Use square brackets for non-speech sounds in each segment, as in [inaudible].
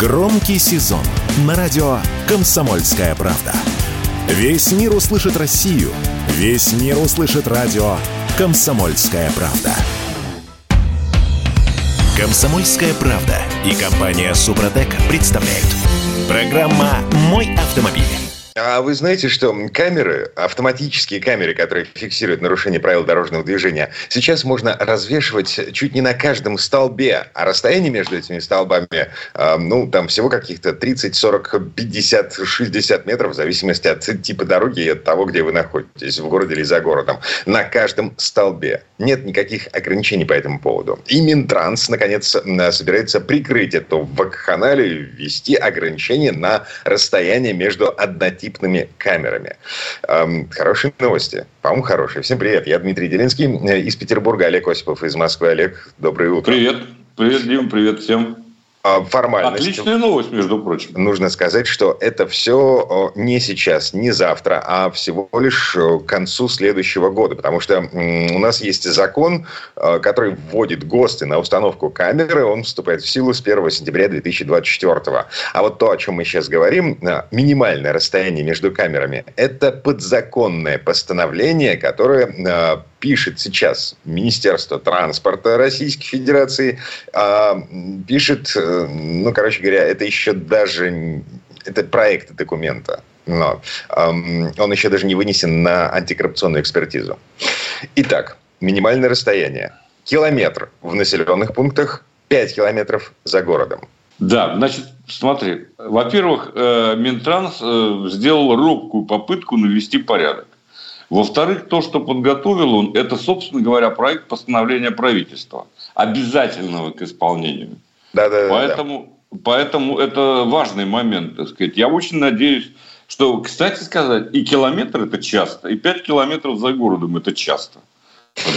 Громкий сезон на радио «Комсомольская правда». Весь мир услышит Россию. Весь мир услышит радио «Комсомольская правда». «Комсомольская правда» и компания «Супротек» представляют. Программа «Мой автомобиль». А вы знаете, что камеры, автоматические камеры, которые фиксируют нарушение правил дорожного движения, сейчас можно развешивать чуть не на каждом столбе, а расстояние между этими столбами, э, ну, там всего каких-то 30, 40, 50, 60 метров, в зависимости от типа дороги и от того, где вы находитесь, в городе или за городом, на каждом столбе. Нет никаких ограничений по этому поводу. И Минтранс, наконец, собирается прикрыть эту вакханалию, ввести ограничения на расстояние между однотипными однотипными камерами. Эм, хорошие новости. По-моему, хорошие. Всем привет. Я Дмитрий Делинский э, из Петербурга. Олег Осипов из Москвы. Олег, доброе утро. Привет. Привет, Дим. Привет всем. А, формальность. Отличная новость, между прочим. Нужно сказать, что это все не сейчас, не завтра, а всего лишь к концу следующего года. Потому что у нас есть закон, который вводит ГОСТы на установку камеры. Он вступает в силу с 1 сентября 2024. А вот то, о чем мы сейчас говорим, минимальное расстояние между камерами, это подзаконное постановление, которое пишет сейчас Министерство транспорта Российской Федерации, а, пишет, э, ну, короче говоря, это еще даже, это проект документа, но он еще даже не вынесен на антикоррупционную экспертизу. Итак, минимальное расстояние. Километр в населенных пунктах, 5 километров за городом. Да, значит, смотри. Во-первых, э, Минтранс э, сделал робкую попытку навести порядок. Во-вторых, то, что подготовил он, это, собственно говоря, проект постановления правительства, обязательного к исполнению. Да, да, поэтому, да. поэтому это важный момент, так сказать. Я очень надеюсь, что, кстати сказать, и километр это часто, и 5 километров за городом это часто.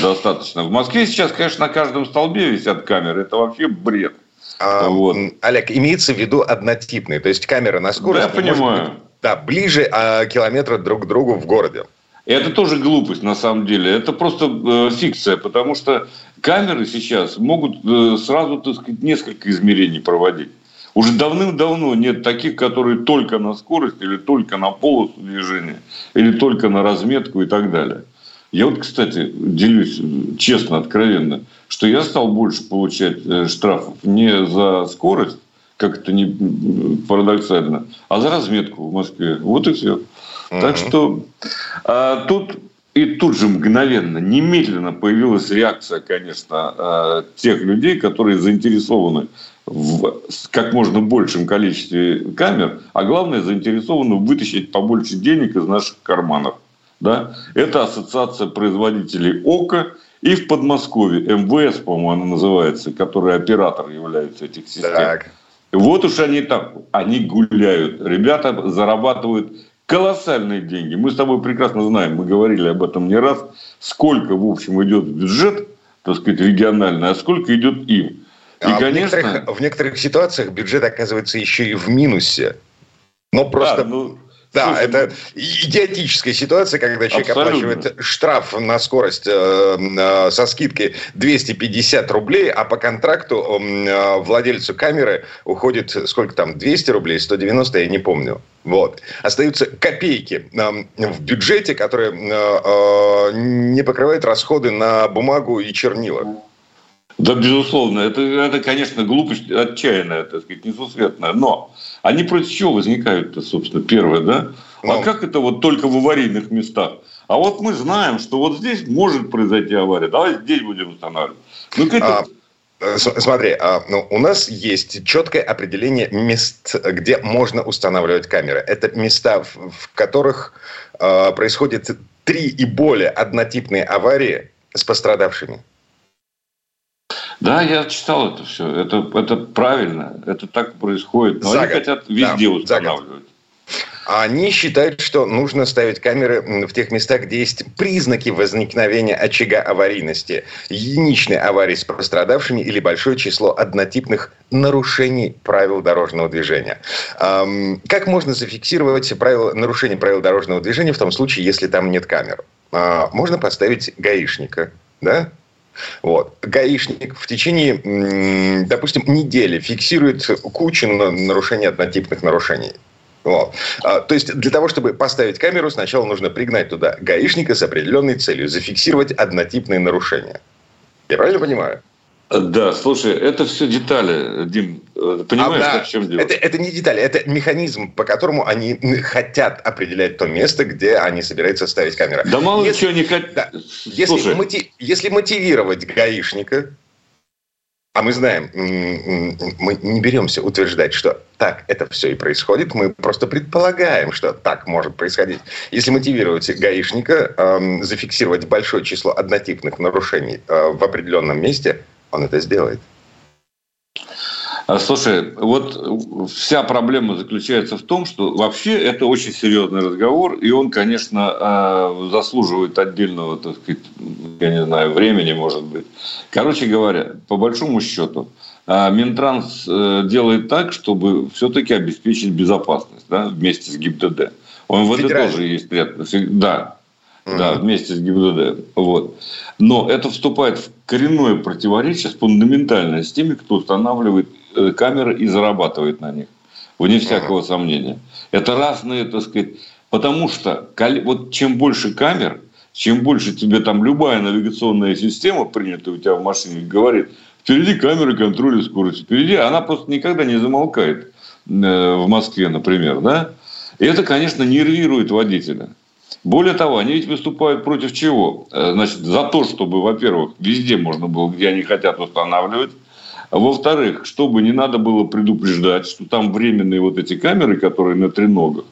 Достаточно. В Москве сейчас, конечно, на каждом столбе висят камеры. Это вообще бред. А, вот. Олег, имеется в виду однотипные, то есть камера на скорости. Да, я понимаю. Быть, да, ближе а, километра друг к другу в городе. Это тоже глупость на самом деле. Это просто э, фикция, потому что камеры сейчас могут э, сразу, так сказать, несколько измерений проводить. Уже давным-давно нет таких, которые только на скорость или только на полосу движения, или только на разметку и так далее. Я вот, кстати, делюсь честно, откровенно, что я стал больше получать э, штрафов не за скорость, как это не парадоксально, а за разметку в Москве. Вот и все. Так что а, тут и тут же мгновенно, немедленно появилась реакция, конечно, а, тех людей, которые заинтересованы в как можно большем количестве камер, а главное, заинтересованы вытащить побольше денег из наших карманов. Да? Это ассоциация производителей ОКО и в Подмосковье, МВС, по-моему, она называется, который оператор является этих систем. Так. Вот уж они там, они гуляют. Ребята зарабатывают колоссальные деньги. Мы с тобой прекрасно знаем, мы говорили об этом не раз, сколько, в общем, идет бюджет, так сказать, региональный, а сколько идет им. И, а конечно... в, некоторых, в некоторых ситуациях бюджет оказывается еще и в минусе. Но просто... Да, ну, да, Слушай, это ну... идиотическая ситуация, когда человек Абсолютно. оплачивает штраф на скорость э, э, со скидкой 250 рублей, а по контракту э, владельцу камеры уходит сколько там, 200 рублей, 190, я не помню. Вот. Остаются копейки э, в бюджете, которые э, э, не покрывают расходы на бумагу и чернила. Да, безусловно. Это, это конечно, глупость отчаянная, так сказать, несусветная. Но они против чего возникают-то, собственно, первое, да? А ну. Как это вот только в аварийных местах? А вот мы знаем, что вот здесь может произойти авария. Давай здесь будем устанавливать. Ну, это... а, э, смотри, а, ну, у нас есть четкое определение мест, где можно устанавливать камеры. Это места, в, в которых а, происходит три и более однотипные аварии с пострадавшими. Да, я читал это все. Это, это правильно. Это так происходит. Но за они год. хотят везде да, устанавливать. Они считают, что нужно ставить камеры в тех местах, где есть признаки возникновения очага аварийности, единичной аварии с пострадавшими или большое число однотипных нарушений правил дорожного движения. Как можно зафиксировать правила, нарушение правил дорожного движения в том случае, если там нет камер? А, можно поставить гаишника, да? Вот. Гаишник в течение, допустим, недели фиксирует кучу нарушений однотипных нарушений. Вот. А, то есть для того, чтобы поставить камеру, сначала нужно пригнать туда гаишника с определенной целью, зафиксировать однотипные нарушения. Я правильно понимаю? Да, слушай, это все детали, Дим. Понимаешь, а, да, в чем дело? Это, это не детали, это механизм, по которому они хотят определять то место, где они собираются ставить камеру. Да мало если, чего не хотят. Да, если, мотив, если мотивировать гаишника, а мы знаем, мы не беремся утверждать, что так это все и происходит. Мы просто предполагаем, что так может происходить. Если мотивировать гаишника, э, зафиксировать большое число однотипных нарушений э, в определенном месте, он это сделает. А, слушай, вот вся проблема заключается в том, что вообще это очень серьезный разговор, и он, конечно, а, заслуживает отдельного, так сказать, я не знаю, времени, может быть. Короче говоря, по большому счету, а, Минтранс э, делает так, чтобы все-таки обеспечить безопасность да, вместе с ГИБДД. У МВД тоже есть ряд... Да. Да, вместе с ГИБДД. Вот. Но это вступает в коренное противоречие фундаментальное с теми, кто устанавливает Э, камеры и зарабатывает на них. Вне всякого сомнения. Это разные, так сказать, потому что вот чем больше камер, чем больше тебе там любая навигационная система, принятая у тебя в машине, говорит, впереди камеры контроля скорости, впереди, она просто никогда не замолкает э, в Москве, например, да? И это, конечно, нервирует водителя. Более того, они ведь выступают против чего? Э, значит, за то, чтобы, во-первых, везде можно было, где они хотят устанавливать, а во-вторых, чтобы не надо было предупреждать, что там временные вот эти камеры, которые на треногах,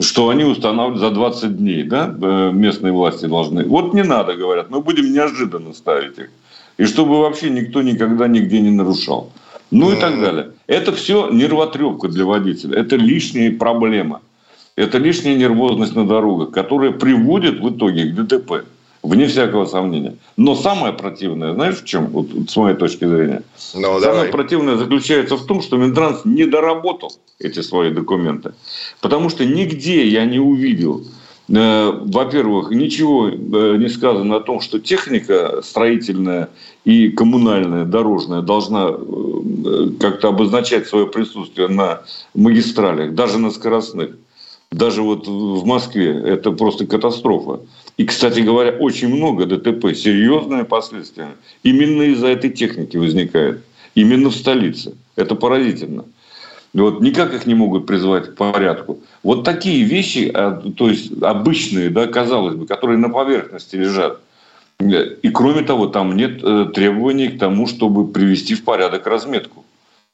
что они устанавливают за 20 дней, да, э, местные власти должны. Вот не надо, говорят, мы будем неожиданно ставить их. И чтобы вообще никто никогда нигде не нарушал. Ну и так далее. Это все нервотрепка для водителя. Это лишняя проблема. Это лишняя нервозность на дорогах, которая приводит в итоге к ДТП. Вне всякого сомнения. Но самое противное, знаешь, в чем, вот, с моей точки зрения? Ну, самое давай. противное заключается в том, что Минтранс не доработал эти свои документы. Потому что нигде я не увидел, э, во-первых, ничего э, не сказано о том, что техника строительная и коммунальная, дорожная должна э, как-то обозначать свое присутствие на магистралях, даже на скоростных. Даже вот в Москве это просто катастрофа. И, кстати говоря, очень много ДТП, серьезные последствия. Именно из-за этой техники возникает. Именно в столице. Это поразительно. Вот никак их не могут призвать к порядку. Вот такие вещи, а, то есть обычные, да, казалось бы, которые на поверхности лежат. И кроме того, там нет э, требований к тому, чтобы привести в порядок разметку.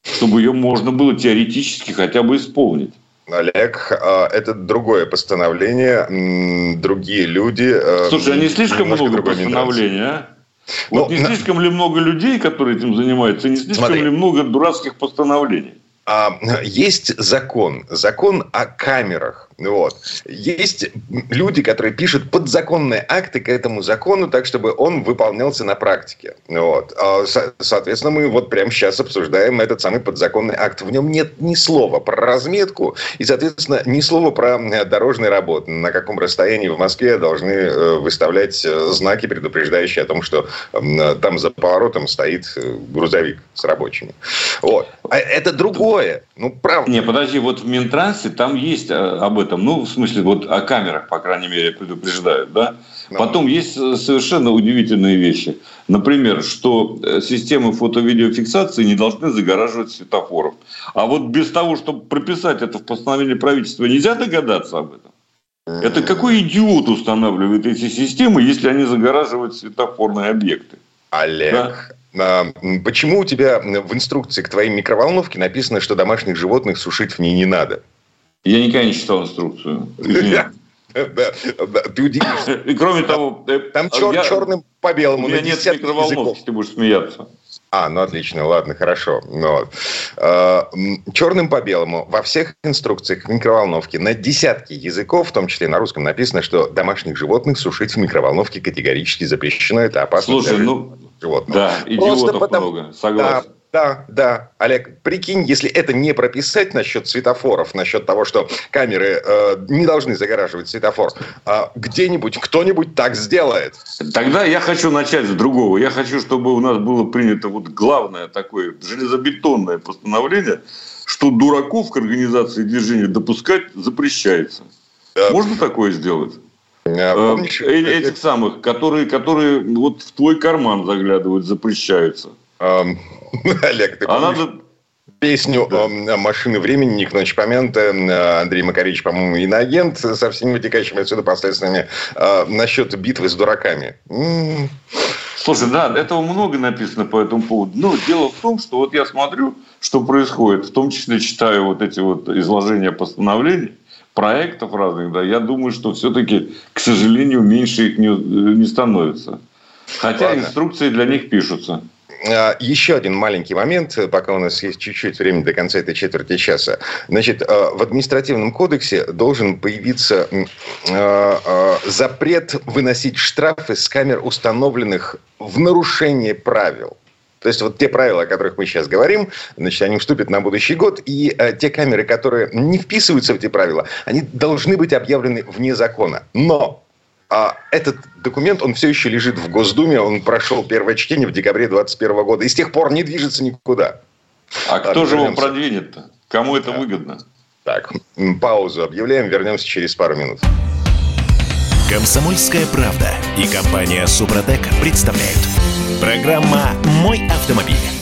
Чтобы ее можно было теоретически хотя бы исполнить. Олег, а, это другое постановление, другие люди. Э, Слушай, а не слишком много постановлений, а? Вот ну, не слишком ли много людей, которые этим занимаются, не слишком Смотри. ли много дурацких постановлений? А, есть закон, закон о камерах. Вот. Есть люди, которые пишут подзаконные акты к этому закону, так чтобы он выполнялся на практике. Вот. А, соответственно, мы вот прямо сейчас обсуждаем этот самый подзаконный акт. В нем нет ни слова про разметку и, соответственно, ни слова про э, дорожные работы. На каком расстоянии в Москве должны э, выставлять э, знаки, предупреждающие о том, что там за поворотом стоит грузовик с рабочими. Вот. А это другое. Ну, правда. Не, подожди, вот в Минтрансе там есть об этом этом, ну, в смысле, вот о камерах, по крайней мере, предупреждают, да. Но. Потом есть э, совершенно удивительные вещи. Например, что э, системы фото-видеофиксации не должны загораживать светофоров. А вот без того, чтобы прописать это в постановлении правительства, нельзя догадаться об этом. Это какой идиот устанавливает эти системы, если они загораживают светофорные объекты? Олег, да? Почему у тебя в инструкции к твоей микроволновке написано, что домашних животных сушить в ней не надо? Я никогда не читал инструкцию. [laughs] Ты удивишься. И кроме того... Э, там а черным по белому. У меня нет микроволновки, ты будешь смеяться. А, ну отлично, ладно, хорошо. Ну, вот. А, черным по белому во всех инструкциях микроволновки на десятки языков, в том числе на русском, написано, что домашних животных сушить в микроволновке категорически запрещено. Это опасно Слушай, ну, животных. Да, идиотов Просто потому, много, согласен. Да, Да, да. Олег, прикинь, если это не прописать насчет светофоров, насчет того, что камеры э, не должны загораживать светофор, э, где-нибудь кто-нибудь так сделает. Тогда я хочу начать с другого. Я хочу, чтобы у нас было принято вот главное такое железобетонное постановление, что дураков к организации движения допускать запрещается. Да. Можно такое сделать? А, помнишь, э, этих самых, которые, которые вот в твой карман заглядывают, запрещаются. [laughs] Олег, ты а надо... песню да. «Машины времени» Ник Ночь Помента, Андрей Макаревич, по-моему, иноагент со всеми вытекающими отсюда последствиями а, насчет битвы с дураками. Слушай, да, этого много написано по этому поводу. Но дело в том, что вот я смотрю, что происходит, в том числе читаю вот эти вот изложения постановлений, проектов разных, да, я думаю, что все-таки, к сожалению, меньше их не, не становится. Хотя Ладно. инструкции для них пишутся. А, еще один маленький момент, пока у нас есть чуть-чуть времени до конца этой четверти часа. Значит, а, в административном кодексе должен появиться а, запрет выносить штрафы с камер, установленных в нарушение правил. То есть вот те правила, о которых мы сейчас говорим, значит, они вступят на будущий год, и э, те камеры, которые не вписываются в эти правила, они должны быть объявлены вне закона. Но а этот документ, он все еще лежит в Госдуме, он прошел первое чтение в декабре 2021 года, и с тех пор не движется никуда. А так, кто же его продвинет-то? Кому это да. выгодно? Так, паузу объявляем, вернемся через пару минут. Комсомольская правда и компания Супротек представляют. Программа «Мой автомобиль».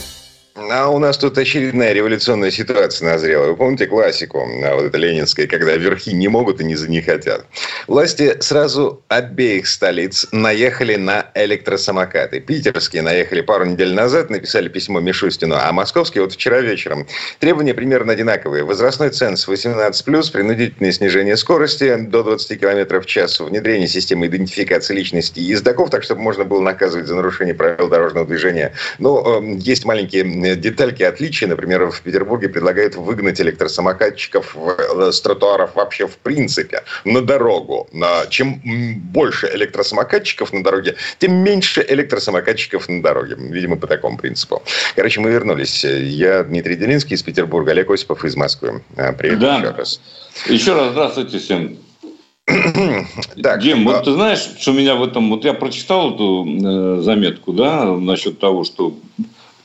А у нас тут очередная революционная ситуация назрела. Вы помните классику, а вот это ленинская, когда верхи не могут и не не хотят. Власти сразу обеих столиц наехали на электросамокаты. Питерские наехали пару недель назад, написали письмо Мишустину, а московские вот вчера вечером. Требования примерно одинаковые. Возрастной ценз 18+, принудительное снижение скорости до 20 км в час, внедрение системы идентификации личности ездоков, так чтобы можно было наказывать за нарушение правил дорожного движения. Но э, есть маленькие детальки отличия. Например, в Петербурге предлагают выгнать электросамокатчиков э, с тротуаров вообще в принципе на дорогу. Чем больше электросамокатчиков на дороге, тем меньше электросамокатчиков на дороге. Видимо, по такому принципу. Короче, мы вернулись. Я Дмитрий Делинский из Петербурга, Олег Осипов из Москвы. А, привет да. еще раз. Еще раз здравствуйте всем. [clears throat] Так, Дим, а... вот ты знаешь, что меня в этом... Вот я прочитал эту э, заметку, да, насчет того, что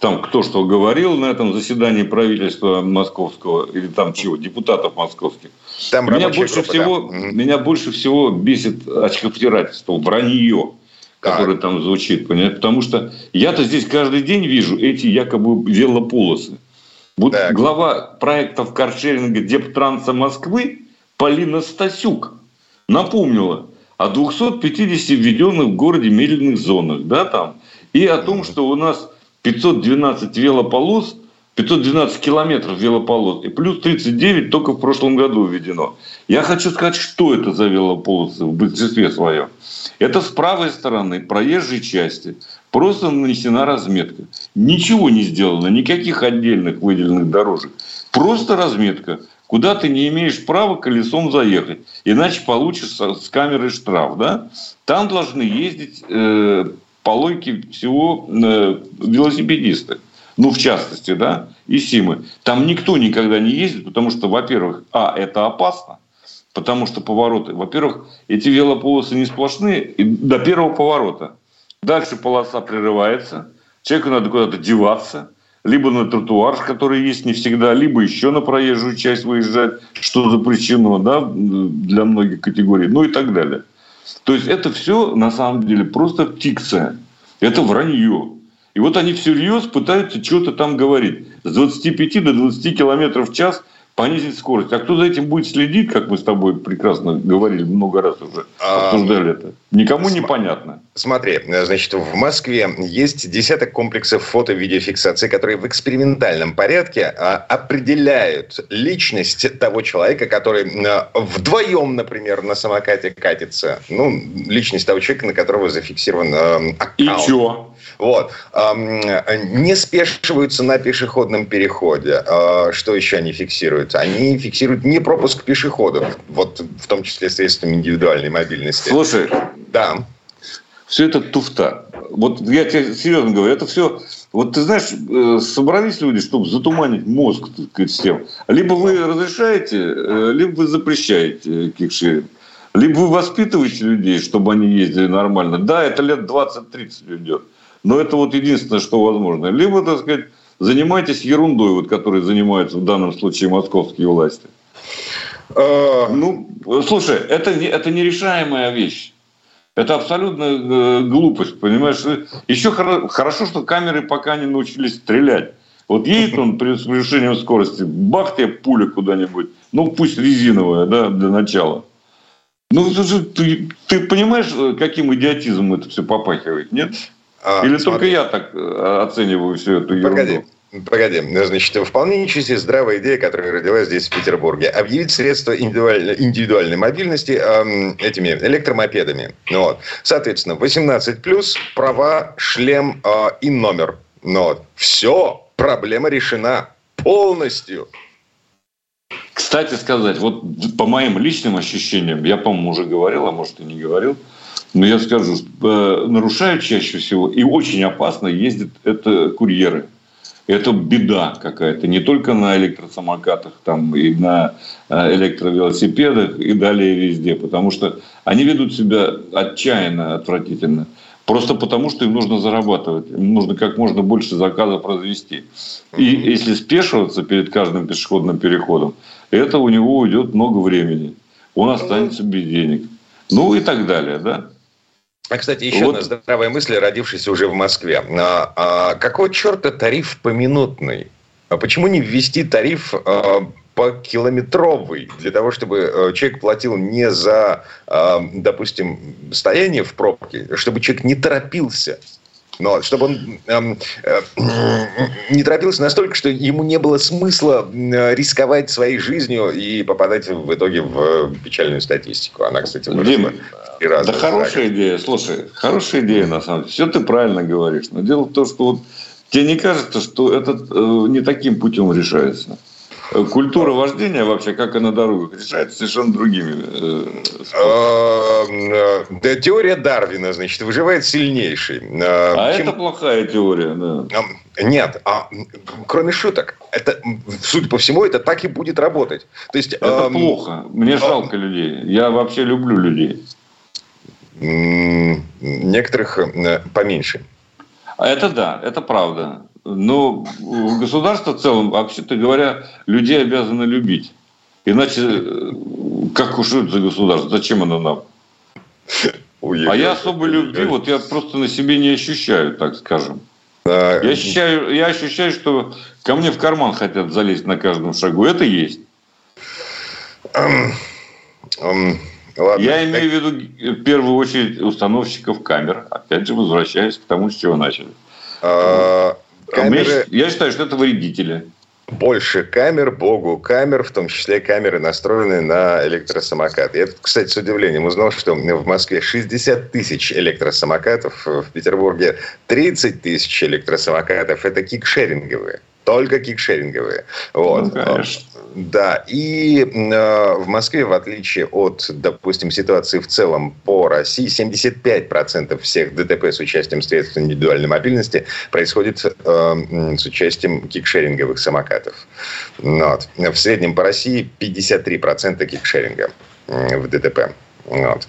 там кто что говорил на этом заседании правительства московского или там чего, депутатов московских. Там меня больше группа, всего, да. меня больше всего бесит очковтирательство, вранье, которое там звучит, понимаете? Потому что я-то здесь каждый день вижу эти якобы велополосы. Вот так. глава проектов каршеринга Дептранса Москвы Полина Стасюк напомнила о 250 введенных в городе медленных зонах, да, там, и о том, что у нас 512 велополос, 512 километров велополос, и плюс 39 только в прошлом году введено. Я хочу сказать, что это за велополосы в большинстве своем. Это с правой стороны проезжей части просто нанесена разметка. Ничего не сделано, никаких отдельных выделенных дорожек. Просто разметка. Куда ты не имеешь права колесом заехать, иначе получишь с камеры штраф. Да? Там должны ездить э, по логике всего э, велосипедисты. Ну, в частности, да, и Симы. Там никто никогда не ездит, потому что, во-первых, а, это опасно, потому что повороты, во-первых, эти велополосы не сплошные до первого поворота. Дальше полоса прерывается, человеку надо куда-то деваться, либо на тротуар, который есть не всегда, либо еще на проезжую часть выезжать, что запрещено да, для многих категорий, ну и так далее. То есть это все на самом деле просто фикция. Это вранье. И вот они всерьез пытаются что-то там говорить. С 25 до 20 километров в час понизить скорость. А кто за этим будет следить, как мы с тобой прекрасно говорили много раз уже, а, обсуждали это? Никому не понятно. Смотри, значит, в Москве есть десяток комплексов фото-видеофиксации, которые в экспериментальном порядке а, определяют личность того человека, который а, вдвоем, например, на самокате катится. Ну, личность того человека, на которого зафиксирован аккаунт. И что? Вот. Не спешиваются на пешеходном переходе. Что еще они фиксируют? Они фиксируют не пропуск пешеходов, вот в том числе средствами индивидуальной мобильности. Слушай, да. Все это туфта. Вот я тебе серьезно говорю, это все Вот ты знаешь, э, собрались люди, чтобы затуманить мозг так сказать, всем. Либо вы разрешаете, э, либо вы запрещаете кикшеринг. Либо вы воспитываете людей, чтобы они ездили нормально. Да, это лет 20-30 идет. Но это вот единственное, что возможно. Либо, так сказать, занимайтесь ерундой, вот, которой занимаются в данном случае московские власти. А, ну, слушай, это, это нерешаемая вещь. Это абсолютно э, глупость, понимаешь? Еще хорошо, что камеры пока не научились стрелять. Вот едет он при превышении скорости, бах тебе пуля куда-нибудь. Ну, пусть резиновая, да, для начала. Ну, ты, ты понимаешь, э, каким идиотизмом это все попахивает, нет? А, Или смотри. только я так э, оцениваю всю эту ерунду? Погоди. Погоди, значит, вполне ничего здравая идея, которая родилась здесь, в Петербурге. Объявить средства индивидуальной, индивидуальной мобильности э, этими электромопедами. Ну вот. Соответственно, 18 плюс, права, шлем э, и номер. Ну вот. Все, проблема решена полностью. Кстати сказать, вот по моим личным ощущениям, я, по-моему, уже говорил, а может и не говорил, но я скажу, э, нарушают чаще всего и очень опасно ездят это курьеры. Это беда какая-то. Не только на электросамокатах, там и на э, электровелосипедах, и далее везде. Потому что они ведут себя отчаянно, отвратительно. Просто потому, что им нужно зарабатывать. Им нужно как можно больше заказов развести. И если спешиваться перед каждым пешеходным переходом, это у него уйдет много времени. Он останется без денег. Ну и так далее, да? А, кстати, еще вот. одна здравая мысль, родившаяся уже в Москве. А, а, какого черта тариф поминутный? А почему не ввести тариф а, по километровый, для того, чтобы э, человек платил не за, а, допустим, стояние в пробке, чтобы человек не торопился? Но чтобы он эм, э, [clears throat] не торопился настолько, что ему не было смысла э, рисковать своей жизнью и попадать в итоге в печальную статистику. Она, кстати, Дима, да хорошая идея, слушай, хорошая идея на самом деле. Все ты правильно говоришь. Но дело в том, что вот тебе не кажется, что это э, не таким путем решается? Культура вождения вообще, как и на дорогах, решается совершенно другими э, э, Да, теория Дарвина, значит, выживает сильнейший. А это плохая теория, да. Нет, а, кроме шуток, это, судя по всему, это так и будет работать. То есть, это эм, плохо. Мне жалко людей. Я вообще люблю людей. Некоторых поменьше. Это да, это правда. Но государство в целом, вообще-то говоря, людей обязано любить. Иначе, э, как уж это за государство? Зачем оно нам? а я особой любви, вот я просто на себе не ощущаю, так скажем. Я ощущаю, я ощущаю, что ко мне в карман хотят залезть на каждом шагу. Это есть. Ладно. Я имею в виду в первую очередь установщиков камер. Опять же, возвращаясь к тому, с чего начали. А, камеры... Я считаю, что это вредители. Больше камер, богу камер, в том числе камеры, настроенные на электросамокаты. Я, кстати, с удивлением узнал, что в Москве 60 тысяч электросамокатов, в Петербурге 30 тысяч электросамокатов. Это кикшеринговые. Только кикшеринговые. Вот. Ну, конечно. Да, и э, в Москве, в отличие от, допустим, ситуации в целом по России, 75% всех ДТП с участием средств индивидуальной мобильности происходит э, с участием кикшеринговых самокатов. Вот. В среднем по России 53% кикшеринга в ДТП. Вот.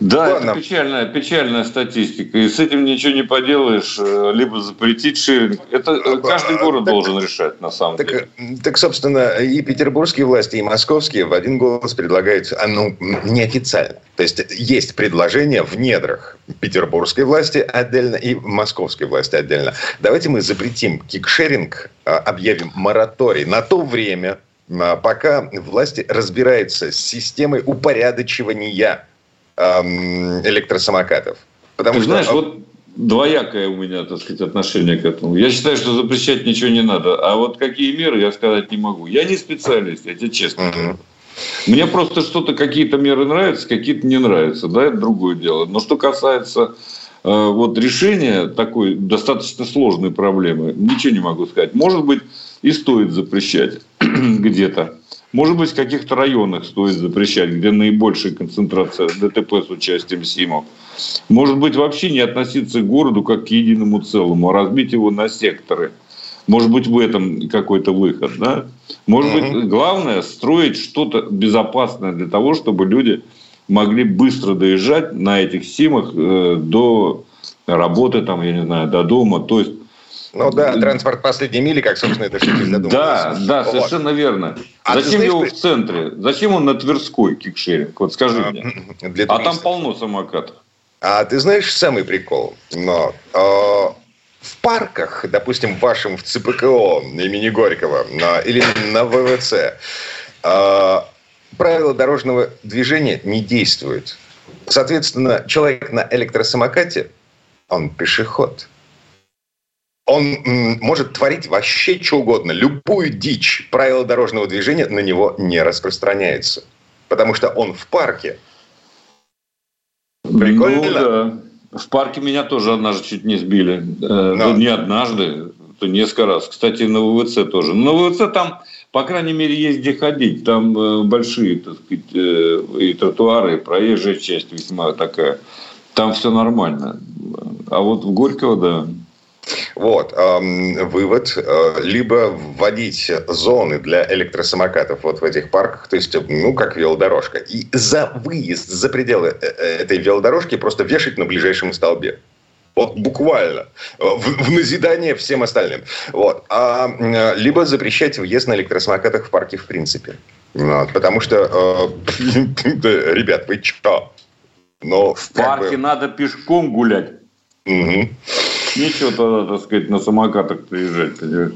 Да, Ладно. это печальная, печальная статистика. И с этим ничего не поделаешь. Э, либо запретить шеринг. Это э, каждый город так, должен решать, на самом так, деле. Так, собственно, и петербургские власти, и московские в один голос предлагают, а, ну, неофициально. То есть, есть предложение в недрах петербургской власти отдельно и московской власти отдельно. Давайте мы запретим кикшеринг, а, объявим мораторий на то время, а, пока власти разбираются с системой упорядочивания электросамокатов. Потому Ты что... знаешь, вот двоякое у меня, так сказать, отношение к этому. Я считаю, что запрещать ничего не надо. А вот какие меры, я сказать не могу. Я не специалист, я тебе честно говорю. Мне просто что-то, какие-то меры нравятся, какие-то не нравятся. Да, это другое дело. Но что касается э, вот решения такой достаточно сложной проблемы, ничего не могу сказать. Может быть, и стоит запрещать [clears throat] где-то. Может быть, в каких-то районах стоит запрещать, где наибольшая концентрация ДТП с участием СИМов. Может быть, вообще не относиться к городу как к единому целому, а разбить его на секторы. Может быть, в этом какой-то выход. Да? Может mm быть, главное строить что-то безопасное для того, чтобы люди могли быстро доезжать на этих СИМах э, до работы, там, я не знаю, до дома. То есть ну да, транспорт последней мили, как, собственно, это все всегда Да, да, вот. совершенно верно. А Зачем знаешь, его в центре? Зачем он на Тверской кикшеринг? Вот скажи а, мне. [laughs] Для а там полно самокатов. А ты знаешь самый прикол? Но э, в парках, допустим, вашем в ЦПКО имени Горького на, или на ВВЦ, э, правила дорожного движения не действуют. Соответственно, человек на электросамокате, он пешеход – он может творить вообще что угодно, любую дичь. Правила дорожного движения на него не распространяются. Потому что он в парке. Прикольно? Ну, да. В парке меня тоже однажды чуть не сбили. Э, Но. Ну, не однажды, то несколько раз. Кстати, на ВВЦ тоже. На ВВЦ там, по крайней мере, есть где ходить. Там э, большие, так сказать, э, и тротуары, и проезжая часть весьма такая. Там все нормально. А вот в Горького, да, вот. Вывод. Э, либо вводить зоны для электросамокатов вот в этих парках, то есть, ну, как велодорожка. И за выезд за пределы э, э, этой велодорожки просто вешать на ближайшем столбе. Вот буквально. В, в назидание всем остальным. Вот. А, либо запрещать въезд на электросамокатах в парке в принципе. Вот. Потому что, э, [laughs] ребят, вы что? Но, в парке бы... надо пешком гулять. Угу. Нечего тогда, так сказать, на самокатах приезжать, понимаешь?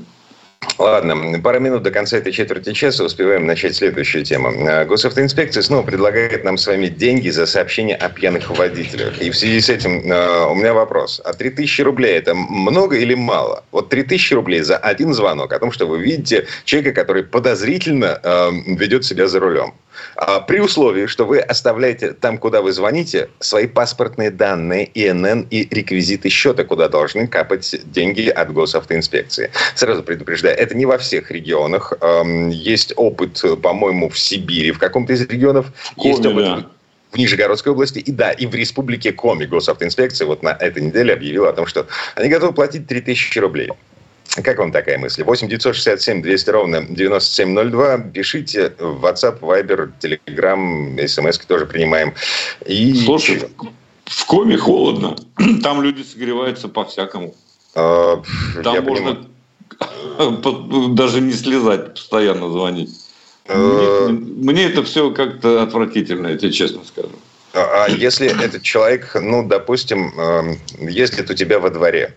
Ладно, пара минут до конца этой четверти часа успеваем начать следующую тему. А, госавтоинспекция снова предлагает нам с вами деньги за сообщение о пьяных водителях. И в связи с этим э, у меня вопрос. А 3000 рублей это много или мало? Вот 3000 рублей за один звонок о том, что вы видите человека, который подозрительно э, ведет себя за рулем. А, при условии, что вы оставляете там, куда вы звоните, свои паспортные данные, ИНН и реквизиты счета, куда должны капать деньги от госавтоинспекции. Сразу предупреждаю, это не во всех регионах. Есть опыт, по-моему, в Сибири, в каком-то из регионов. Коми, есть опыт да. в Нижегородской области. И да, и в республике Коми госавтоинспекция вот на этой неделе объявила о том, что они готовы платить 3000 рублей. Как вам такая мысль? 8 967 200 ровно 9702. Пишите в WhatsApp, Viber, Telegram, смс тоже принимаем. И... Слушай, в коме холодно. [clears throat] Там люди согреваются по-всякому. А, Там можно [laughs] даже не слезать, постоянно звонить. А... Мне, мне это все как-то отвратительно, я тебе честно скажу. А, а если этот человек, ну, допустим, эм, ездит у тебя во дворе,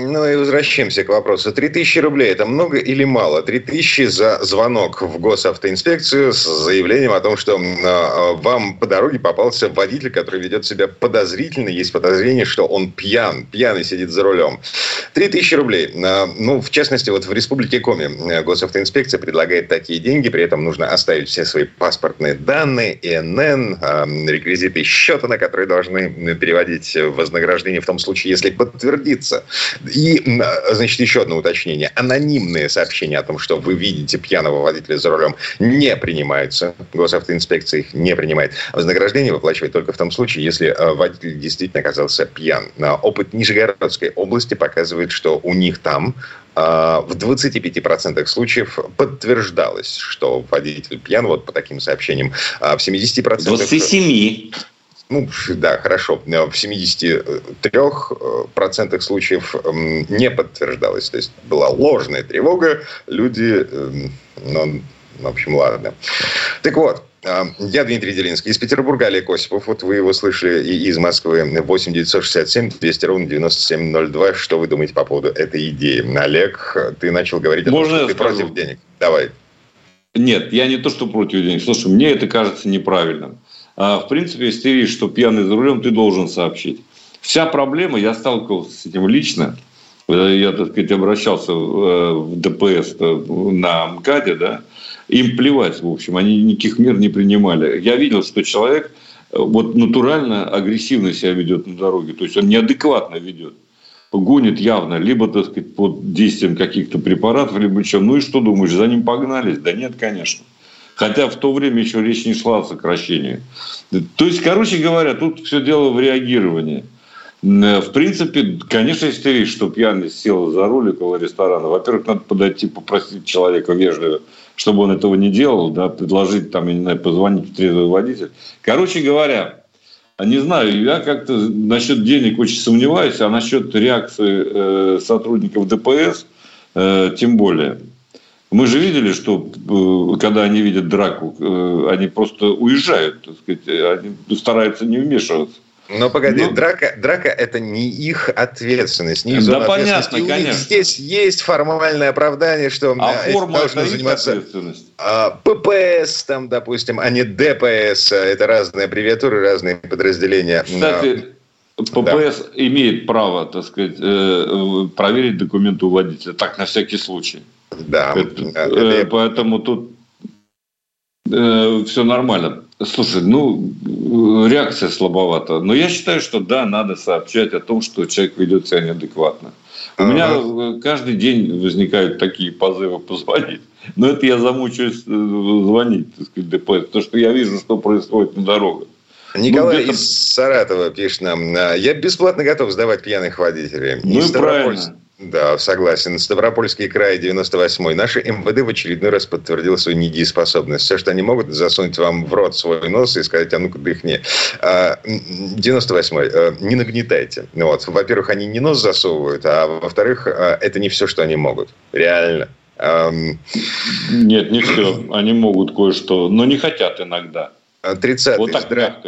Ну и возвращаемся к вопросу. 3000 рублей – это много или мало? 3000 за звонок в госавтоинспекцию с заявлением о том, что э, вам по дороге попался водитель, который ведет себя подозрительно. Есть подозрение, что он пьян, пьяный сидит за рулем. 3000 рублей. Э, ну, в частности, вот в Республике Коми э, госавтоинспекция предлагает такие деньги. При этом нужно оставить все свои паспортные данные, ИНН, реквизиты счета, на которые должны переводить вознаграждение в том случае, если подтвердится и, значит, еще одно уточнение. Анонимные сообщения о том, что вы видите пьяного водителя за рулем, не принимаются. Госавтоинспекция их не принимает. Вознаграждение выплачивает только в том случае, если э, водитель действительно оказался пьян. Опыт Нижегородской области показывает, что у них там э, в 25% случаев подтверждалось, что водитель пьян, вот по таким сообщениям. А в 70%... 27 ну, да, хорошо, в 73% случаев не подтверждалось. То есть была ложная тревога, люди, ну, в общем, ладно. Так вот, а, я Дмитрий Делинский. Из Петербурга Олег Осипов. Вот вы его слышали и из Москвы. 8 967 200 ровно 9702. Что вы думаете по поводу этой идеи? Олег, ты начал говорить о том, что ты скажу? против денег. Давай. Нет, я не то, что против денег. Слушай, мне это кажется неправильным. А, в принципе, если ты видишь, что пьяный за рулем, ты должен сообщить. Вся проблема, я сталкивался с этим лично, я, так сказать, обращался в э, ДПС э, на МКАДе, да, им плевать, в общем, они никаких мер не принимали. Я видел, что человек вот натурально агрессивно себя ведет на дороге. То есть он неадекватно ведет. Гонит явно, либо, так сказать, под действием каких-то препаратов, либо чем. Ну и что думаешь, за ним погнались? Да нет, конечно. Хотя в то время еще речь не шла о сокращении. То есть, короче говоря, тут все дело в реагировании. Э, в принципе, конечно, если видишь, что пьяный сел за руль около ресторана, во-первых, надо подойти, попросить человека вежливо, чтобы он этого не делал, да, предложить, там, я не знаю, позвонить в трезвый водитель. Короче говоря, не знаю, я как-то насчет денег очень сомневаюсь, а насчет реакции э, сотрудников ДПС э, тем более. Мы же видели, что э, когда они видят драку, э, они просто уезжают, так сказать, они стараются не вмешиваться. Но погоди, ну, драка, драка это не их ответственность, не их да, понятно, конечно. У них здесь есть формальное оправдание, что а форма должны заниматься а, ППС, там, допустим, а не ДПС. Это разные аббревиатуры, разные подразделения. Кстати, ППС да. имеет право, так сказать, э, проверить документы у водителя, так на всякий случай. Да. Это, это... Поэтому тут э, все нормально. Слушай, ну, реакция слабовата. Но я считаю, что да, надо сообщать о том, что человек ведет себя неадекватно. У ага. меня э, каждый день возникают такие позывы позвонить. Но это я замучаюсь э, звонить, так сказать, ДПС, потому что я вижу, что происходит на дорогах. Николай ну, из Саратова пишет нам, я бесплатно готов сдавать пьяных водителей. Ну и правильно. Да, согласен. Ставропольский край, 98-й. Наши МВД в очередной раз подтвердил свою недееспособность. Все, что они могут, засунуть вам в рот свой нос и сказать, а ну-ка дыхни. 98-й. А, не нагнетайте. Вот. Во-первых, они не нос засовывают, а во-вторых, а, это не все, что они могут. Реально. Нет, не все. Они могут кое-что, но не хотят иногда. 30 вот так Здра...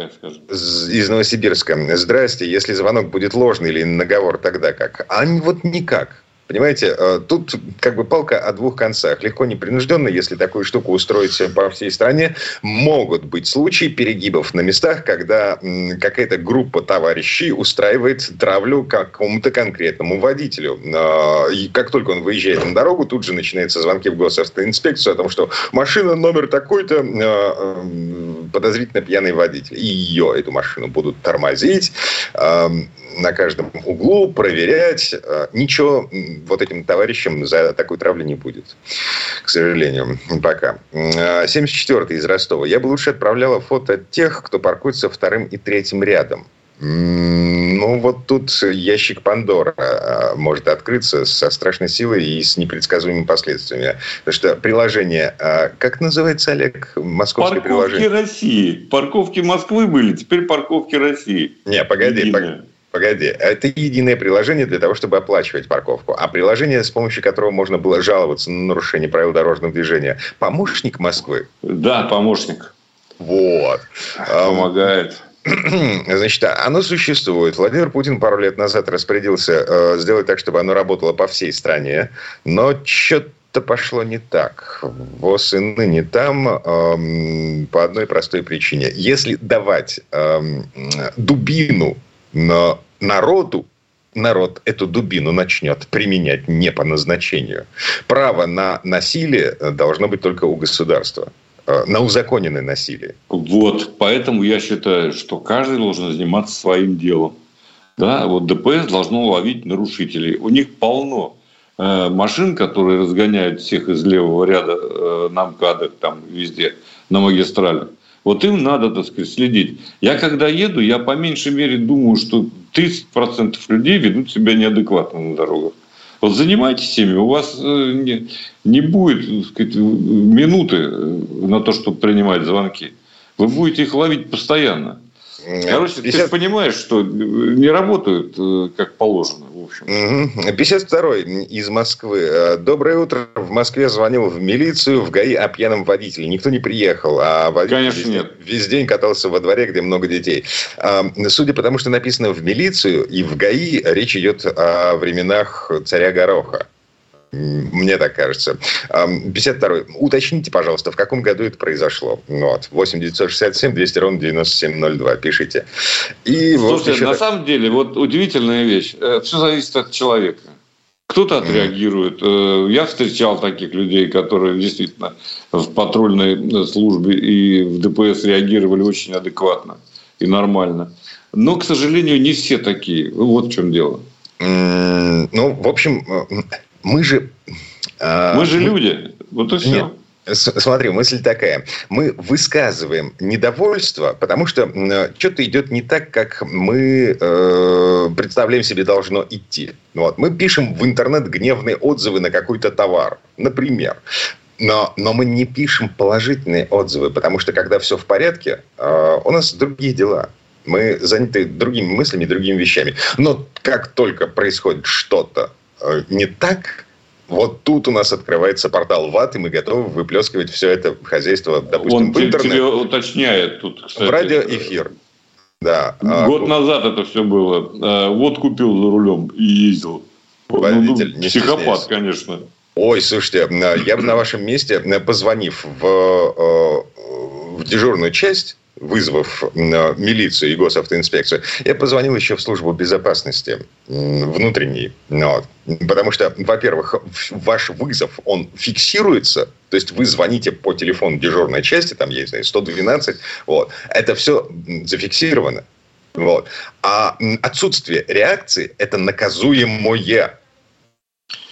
из Новосибирска. Здрасте, если звонок будет ложный или наговор, тогда как? А вот никак. Понимаете, э, тут как бы палка о двух концах. Легко непринужденно, если такую штуку устроить по всей стране, могут быть случаи перегибов на местах, когда какая-то группа товарищей устраивает травлю какому-то конкретному водителю. Э, и как только он выезжает на дорогу, тут же начинаются звонки в госавтоинспекцию о том, что машина номер такой-то э, подозрительно пьяный водитель. И ее, эту машину, будут тормозить на каждом углу, проверять. Э, ничего вот этим товарищам за такую травлю не будет, к сожалению, пока. 74-й э, из Ростова. Я бы лучше отправляла фото тех, кто паркуется вторым и третьим рядом. Ну, вот тут ящик Пандора э, может открыться со страшной силой и с непредсказуемыми последствиями. Потому что приложение, как называется, Олег, московское парковки приложение? Парковки России. Парковки Москвы были, теперь парковки России. Не, погоди, Единая. Погоди, это единое приложение для того, чтобы оплачивать парковку. А приложение, с помощью которого можно было жаловаться на нарушение правил дорожного движения. Помощник Москвы? Да, помощник. Вот. Помогает. [clears throat] Значит, оно существует. Владимир Путин пару лет назад распорядился э, сделать так, чтобы оно работало по всей стране. Но что-то пошло не так. ВОЗ и ныне там эм, по одной простой причине. Если давать эм, дубину но народу народ эту дубину начнет применять не по назначению. Право на насилие должно быть только у государства э, на узаконенное насилие. Вот, поэтому я считаю, что каждый должен заниматься своим делом. Да, вот ДПС должно ловить нарушителей. У них полно э, машин, которые разгоняют всех из левого ряда э, на МКАДах, там везде, на магистралях. Вот им надо, так сказать, следить. Я когда еду, я по меньшей мере думаю, что 30% людей ведут себя неадекватно на дорогах. Вот занимайтесь ими, у вас э, не, не будет сказать, минуты на то, чтобы принимать звонки. Вы будете их ловить постоянно. Короче, 50... ты понимаешь, что не работают э, как положено, в общем. 52-й из Москвы. Э, Доброе утро. В Москве звонил в милицию, в ГАИ о пьяном водителе. Никто не приехал, а водитель Конечно, весь, нет. весь день катался во дворе, где много детей. Судя по тому, что написано в милицию и в ГАИ, речь идет о временах царя Гороха. Мне так кажется. 52-й. Уточните, пожалуйста, в каком году это произошло. Вот. 8 967 200 ровно 9702. Пишите. И Слушайте, вот на так... самом деле, вот удивительная вещь. Э, Все зависит от человека. Кто-то отреагирует. Mm. Я встречал таких людей, которые действительно в патрульной службе и в ДПС реагировали очень адекватно. и нормально. Но, к сожалению, не все такие. Вот в чем дело. Ну, в общем, мы же... А, мы же люди. Вот и все. Нет. Смотри, мысль такая. Мы высказываем недовольство, потому что что-то идет не так, как мы э, представляем себе должно идти. Вот. Мы пишем в интернет гневные отзывы на какой-то товар, например. Но, но мы не пишем положительные отзывы, потому что когда все в порядке, э, у нас другие дела. Мы заняты другими мыслями, другими вещами. Но как только происходит что-то э, не так, вот тут у нас открывается портал ВАТ, и мы готовы выплескивать все это хозяйство, допустим, Он в интернет. тебе уточняет тут, кстати. В радиоэфир. Да. А, Год а, назад это все было. А, вот купил за рулем и ездил. Водитель, ну, психопат, конечно. Ой, слушайте, я бы на вашем месте, позвонив в, э, в дежурную часть, вызвав милицию и госавтоинспекцию, я позвонил еще в службу безопасности внутренней. Вот. Потому что, во-первых, ваш вызов, он фиксируется, то есть вы звоните по телефону дежурной части, там есть 112, вот. это все зафиксировано. Вот. А отсутствие реакции – это наказуемое.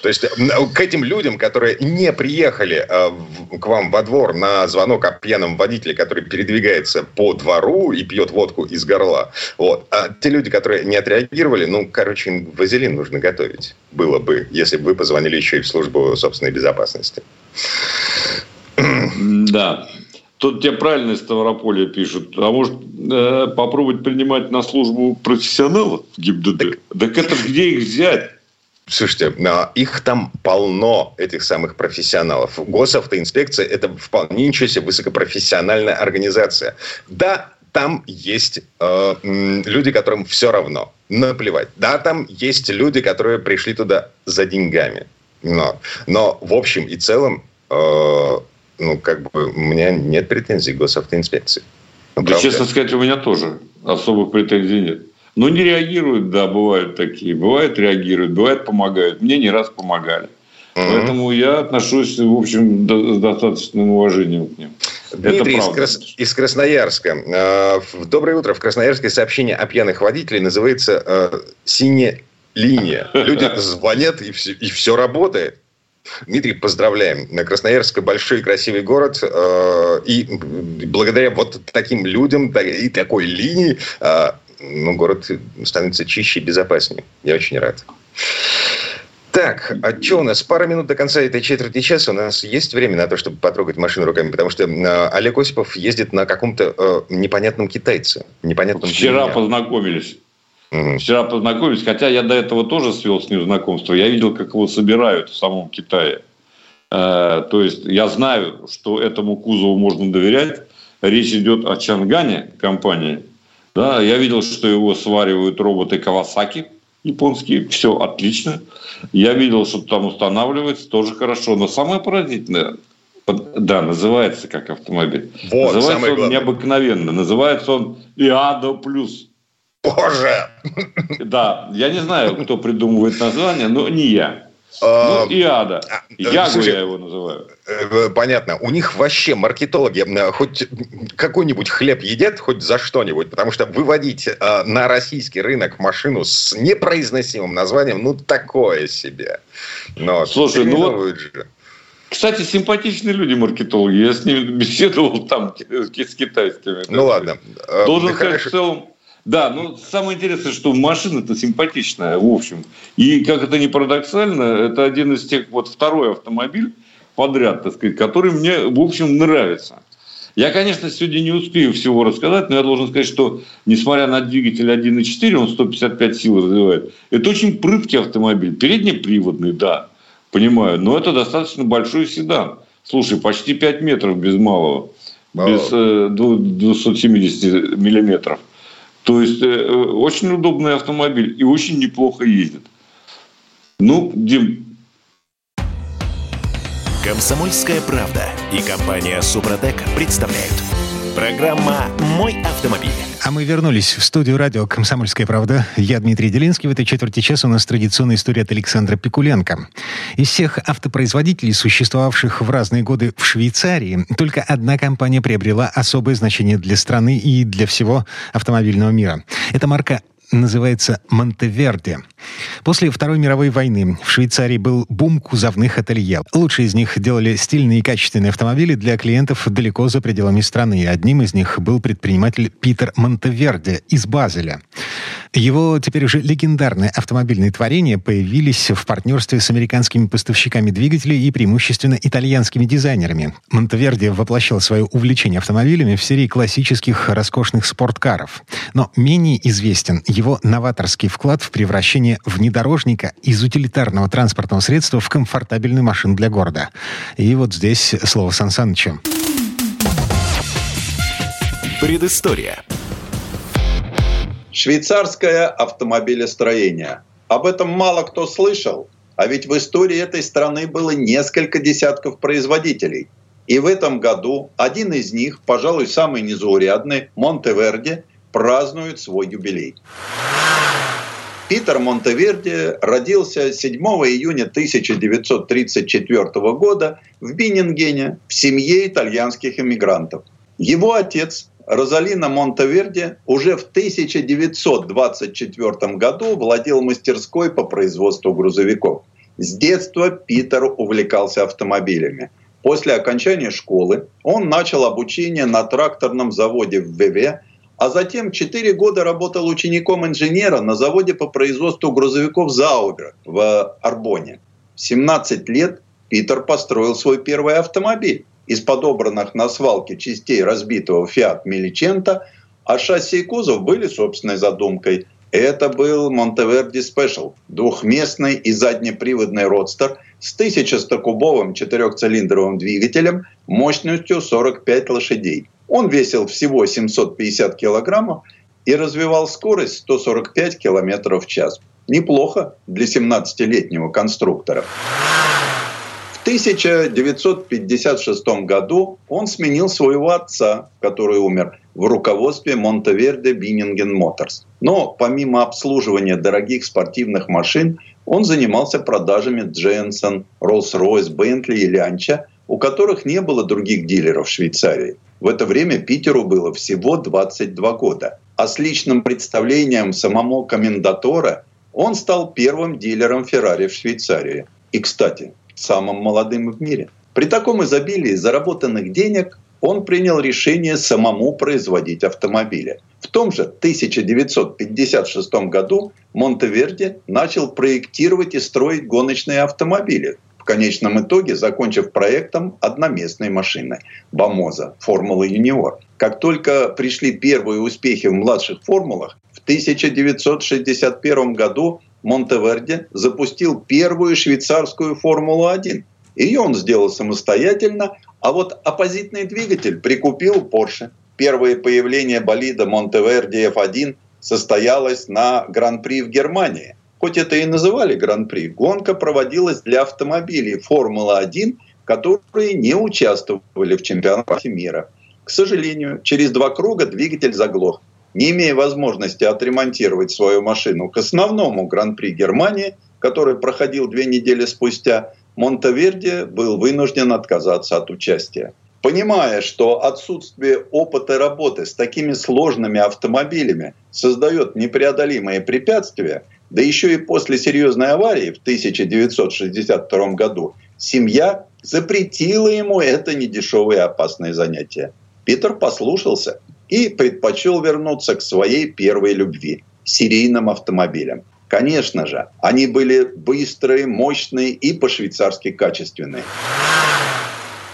То есть к этим людям, которые не приехали э, к вам во двор на звонок о пьяном водителе, который передвигается по двору и пьет водку из горла, вот, а те люди, которые не отреагировали, ну, короче, вазелин нужно готовить. Было бы, если бы вы позвонили еще и в службу собственной безопасности. Да. Тут тебе правильно из Ставрополя пишут. А может, э, попробовать принимать на службу профессионалов в ГИБДД? Так, так это где их взять? Слушайте, а, их там полно, этих самых профессионалов. Госавтоинспекция – это вполне ничего себе высокопрофессиональная организация. Да, там есть э, люди, которым все равно, наплевать. Да, там есть люди, которые пришли туда за деньгами. Но, но в общем и целом, э, ну, как бы, у меня нет претензий к госавтоинспекции. Ну, да, честно сказать, у меня тоже особых претензий нет. Но не реагируют, да, бывают такие. Бывает реагируют, бывает помогают. Мне не раз помогали. Mm-hmm. Поэтому я отношусь, в общем, с достаточным уважением к ним. Дмитрий из, Крас... из Красноярска. Э, доброе утро. В Красноярске сообщение о пьяных водителях называется э, «Синяя линия». [laughs] Люди звонят, и все, и все работает. Дмитрий, поздравляем. Красноярск большой и красивый город. Э, и благодаря вот таким людям и такой линии ну, город становится чище и безопаснее. Я очень рад. Так, а что у нас? Пара минут до конца этой четверти часа. У нас есть время на то, чтобы потрогать машину руками, потому что э, Олег Осипов ездит на каком-то э, непонятном китайце. Непонятном Вчера познакомились. Угу. Вчера познакомились, хотя я до этого тоже свел с ним знакомство. Я видел, как его собирают в самом Китае. Э, то есть я знаю, что этому кузову можно доверять. Речь идет о Чангане компании, да, я видел, что его сваривают роботы Кавасаки японские. Все отлично. Я видел, что там устанавливается тоже хорошо. Но самое поразительное, да, называется как автомобиль. Вот, называется он главное. необыкновенно. Называется он Иадо Плюс. Боже! Да, я не знаю, кто придумывает название, но не я. Ну, и ада. А, Ягу я его называю. Э, понятно. У них вообще маркетологи хоть какой-нибудь хлеб едят, хоть за что-нибудь. Потому что выводить э, на российский рынок машину с непроизносимым названием, ну, такое себе. Но Слушай, ну вот... Же. Кстати, симпатичные люди маркетологи. Я с ними беседовал там с китайскими. Ну ладно. Должен сказать, в целом да, ну самое интересное, что машина-то симпатичная, в общем. И как это ни парадоксально, это один из тех, вот второй автомобиль подряд, так сказать, который мне, в общем, нравится. Я, конечно, сегодня не успею всего рассказать, но я должен сказать, что несмотря на двигатель 1.4, он 155 сил развивает, это очень прыткий автомобиль. Переднеприводный, да, понимаю, но это достаточно большой седан. Слушай, почти 5 метров без малого, без э, 270 миллиметров. То есть э, очень удобный автомобиль и очень неплохо ездит. Ну, Дим. Комсомольская правда и компания Супротек представляют. Программа «Мой автомобиль». А мы вернулись в студию радио «Комсомольская правда». Я Дмитрий Делинский. В этой четверти часа у нас традиционная история от Александра Пикуленко. Из всех автопроизводителей, существовавших в разные годы в Швейцарии, только одна компания приобрела особое значение для страны и для всего автомобильного мира. Это марка называется Монтеверде. После Второй мировой войны в Швейцарии был бум кузовных ателье. Лучшие из них делали стильные и качественные автомобили для клиентов далеко за пределами страны. Одним из них был предприниматель Питер Монтеверде из Базеля. Его теперь уже легендарные автомобильные творения появились в партнерстве с американскими поставщиками двигателей и преимущественно итальянскими дизайнерами. Монтеверди воплощал свое увлечение автомобилями в серии классических роскошных спорткаров. Но менее известен новаторский вклад в превращение внедорожника из утилитарного транспортного средства в комфортабельную машину для города. И вот здесь слово Сан Санычу. Предыстория. Швейцарское автомобилестроение. Об этом мало кто слышал, а ведь в истории этой страны было несколько десятков производителей. И в этом году один из них, пожалуй, самый незаурядный, Монтеверди, празднует свой юбилей. Питер Монтеверди родился 7 июня 1934 года в Бинингене в семье итальянских иммигрантов. Его отец Розалина Монтеверди уже в 1924 году владел мастерской по производству грузовиков. С детства Питер увлекался автомобилями. После окончания школы он начал обучение на тракторном заводе в ВВ, а затем 4 года работал учеником инженера на заводе по производству грузовиков Заубер в Арбоне. В 17 лет Питер построил свой первый автомобиль из подобранных на свалке частей разбитого Fiat Меличента, а шасси и кузов были собственной задумкой. Это был Монтеверди Special, двухместный и заднеприводный родстер с 1100-кубовым четырехцилиндровым двигателем мощностью 45 лошадей. Он весил всего 750 килограммов и развивал скорость 145 километров в час. Неплохо для 17-летнего конструктора. 1956 году он сменил своего отца, который умер, в руководстве Монтеверде Биннинген Моторс. Но помимо обслуживания дорогих спортивных машин, он занимался продажами Дженсон, Rolls-Royce, Бентли и Лянча, у которых не было других дилеров в Швейцарии. В это время Питеру было всего 22 года. А с личным представлением самому комендатора он стал первым дилером Феррари в Швейцарии. И, кстати, самым молодым в мире. При таком изобилии заработанных денег он принял решение самому производить автомобили. В том же 1956 году Монтеверди начал проектировать и строить гоночные автомобили, конечном итоге закончив проектом одноместной машины «Бамоза» Формула Юниор. Как только пришли первые успехи в младших формулах, в 1961 году Монтеверди запустил первую швейцарскую Формулу-1. Ее он сделал самостоятельно, а вот оппозитный двигатель прикупил Porsche. Первое появление болида Монтеверди F1 состоялось на Гран-при в Германии. Хоть это и называли Гран-при, гонка проводилась для автомобилей Формула-1, которые не участвовали в чемпионате мира. К сожалению, через два круга двигатель заглох не имея возможности отремонтировать свою машину к основному Гран-при Германии, который проходил две недели спустя, Монтеверди был вынужден отказаться от участия. Понимая, что отсутствие опыта работы с такими сложными автомобилями создает непреодолимые препятствия, да еще и после серьезной аварии в 1962 году, семья запретила ему это недешевое опасное занятие. Питер послушался и предпочел вернуться к своей первой любви – серийным автомобилям. Конечно же, они были быстрые, мощные и по-швейцарски качественные.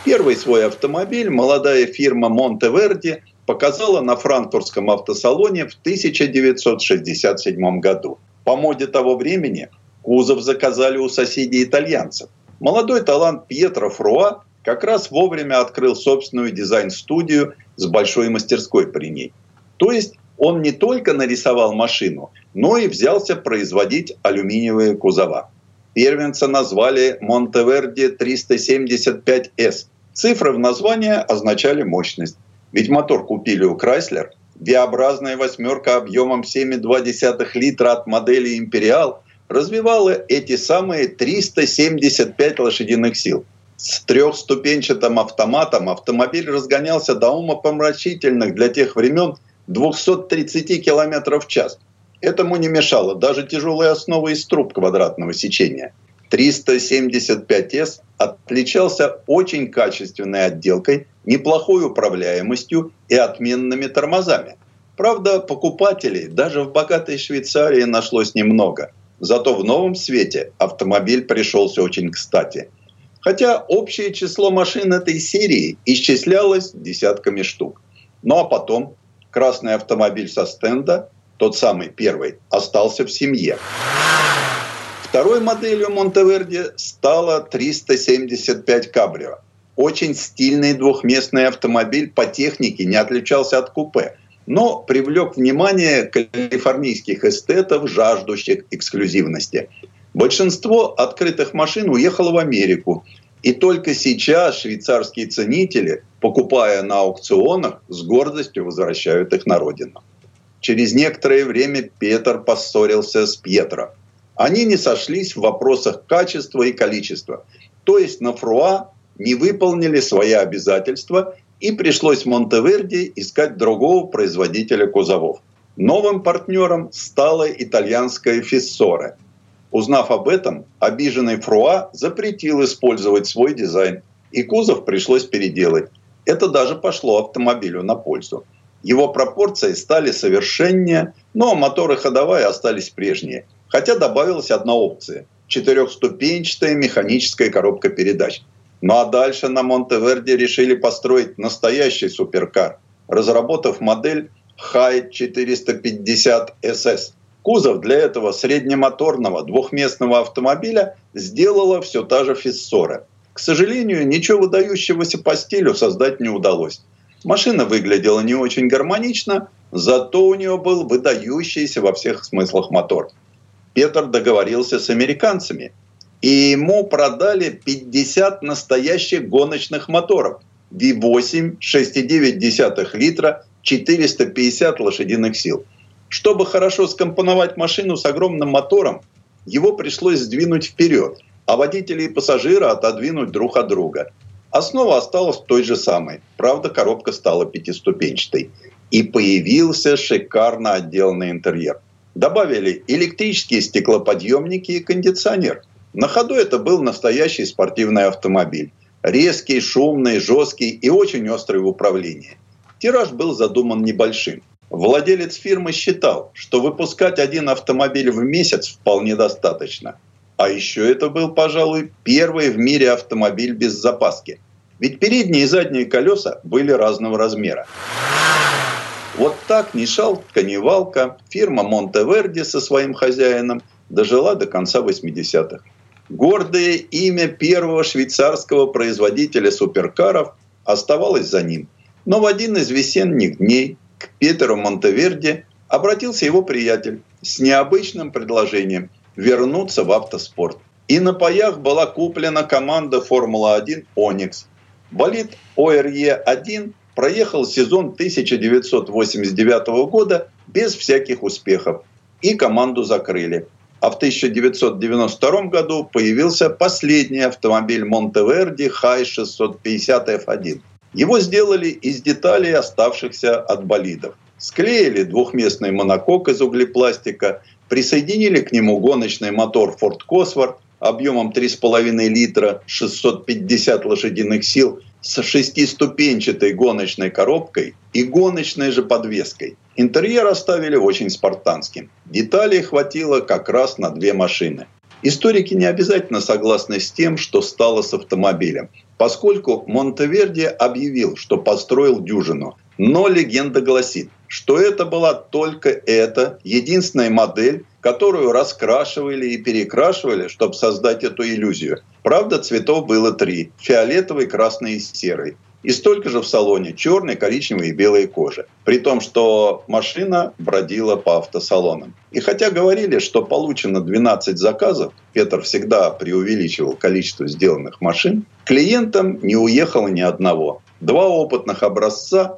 Первый свой автомобиль молодая фирма Монтеверди показала на франкфуртском автосалоне в 1967 году. По моде того времени кузов заказали у соседей итальянцев. Молодой талант Пьетро Фруа как раз вовремя открыл собственную дизайн-студию с большой мастерской при ней. То есть он не только нарисовал машину, но и взялся производить алюминиевые кузова. Первенца назвали Монтеверди 375S. Цифры в названии означали мощность. Ведь мотор купили у Chrysler, V-образная восьмерка объемом 7,2 литра от модели «Империал» развивала эти самые 375 лошадиных сил. С трехступенчатым автоматом автомобиль разгонялся до умопомрачительных для тех времен 230 км в час. Этому не мешало даже тяжелая основа из труб квадратного сечения. 375С отличался очень качественной отделкой, неплохой управляемостью и отменными тормозами. Правда, покупателей даже в богатой Швейцарии нашлось немного. Зато в новом свете автомобиль пришелся очень кстати. Хотя общее число машин этой серии исчислялось десятками штук. Ну а потом красный автомобиль со стенда, тот самый первый, остался в семье. Второй моделью Монтеверди стала 375 Кабрио. Очень стильный двухместный автомобиль по технике не отличался от купе, но привлек внимание калифорнийских эстетов, жаждущих эксклюзивности. Большинство открытых машин уехало в Америку, и только сейчас швейцарские ценители, покупая на аукционах, с гордостью возвращают их на родину. Через некоторое время Петр поссорился с Пьетро. Они не сошлись в вопросах качества и количества. То есть на Фруа не выполнили свои обязательства и пришлось Монтеверди искать другого производителя кузовов. Новым партнером стала итальянская Фиссоре – Узнав об этом, обиженный Фруа запретил использовать свой дизайн, и кузов пришлось переделать. Это даже пошло автомобилю на пользу. Его пропорции стали совершеннее, но моторы ходовая остались прежние. Хотя добавилась одна опция – четырехступенчатая механическая коробка передач. Ну а дальше на Монтеверде решили построить настоящий суперкар, разработав модель High 450 SS – Кузов для этого среднемоторного двухместного автомобиля сделала все та же Фиссора. К сожалению, ничего выдающегося по стилю создать не удалось. Машина выглядела не очень гармонично, зато у нее был выдающийся во всех смыслах мотор. Петр договорился с американцами, и ему продали 50 настоящих гоночных моторов V8 6,9 литра 450 лошадиных сил – чтобы хорошо скомпоновать машину с огромным мотором, его пришлось сдвинуть вперед, а водители и пассажиры отодвинуть друг от друга. Основа осталась той же самой. Правда, коробка стала пятиступенчатой. И появился шикарно отделанный интерьер. Добавили электрические стеклоподъемники и кондиционер. На ходу это был настоящий спортивный автомобиль. Резкий, шумный, жесткий и очень острый в управлении. Тираж был задуман небольшим – Владелец фирмы считал, что выпускать один автомобиль в месяц вполне достаточно. А еще это был, пожалуй, первый в мире автомобиль без запаски. Ведь передние и задние колеса были разного размера. Вот так ни шалка, ни валка фирма Монтеверди со своим хозяином дожила до конца 80-х. Гордое имя первого швейцарского производителя суперкаров оставалось за ним. Но в один из весенних дней к Петеру Монтеверди обратился его приятель с необычным предложением вернуться в автоспорт. И на паях была куплена команда Формула-1 «Оникс». Болид ОРЕ-1 проехал сезон 1989 года без всяких успехов, и команду закрыли. А в 1992 году появился последний автомобиль Монтеверди Хай 650 F1. Его сделали из деталей, оставшихся от болидов. Склеили двухместный монокок из углепластика, присоединили к нему гоночный мотор Ford Cosworth объемом 3,5 литра, 650 лошадиных сил с шестиступенчатой гоночной коробкой и гоночной же подвеской. Интерьер оставили очень спартанским. Деталей хватило как раз на две машины. Историки не обязательно согласны с тем, что стало с автомобилем, поскольку Монтеверди объявил, что построил дюжину. Но легенда гласит, что это была только эта единственная модель, которую раскрашивали и перекрашивали, чтобы создать эту иллюзию. Правда, цветов было три – фиолетовый, красный и серый и столько же в салоне черной, коричневой и белой кожи. При том, что машина бродила по автосалонам. И хотя говорили, что получено 12 заказов, Петр всегда преувеличивал количество сделанных машин, клиентам не уехало ни одного. Два опытных образца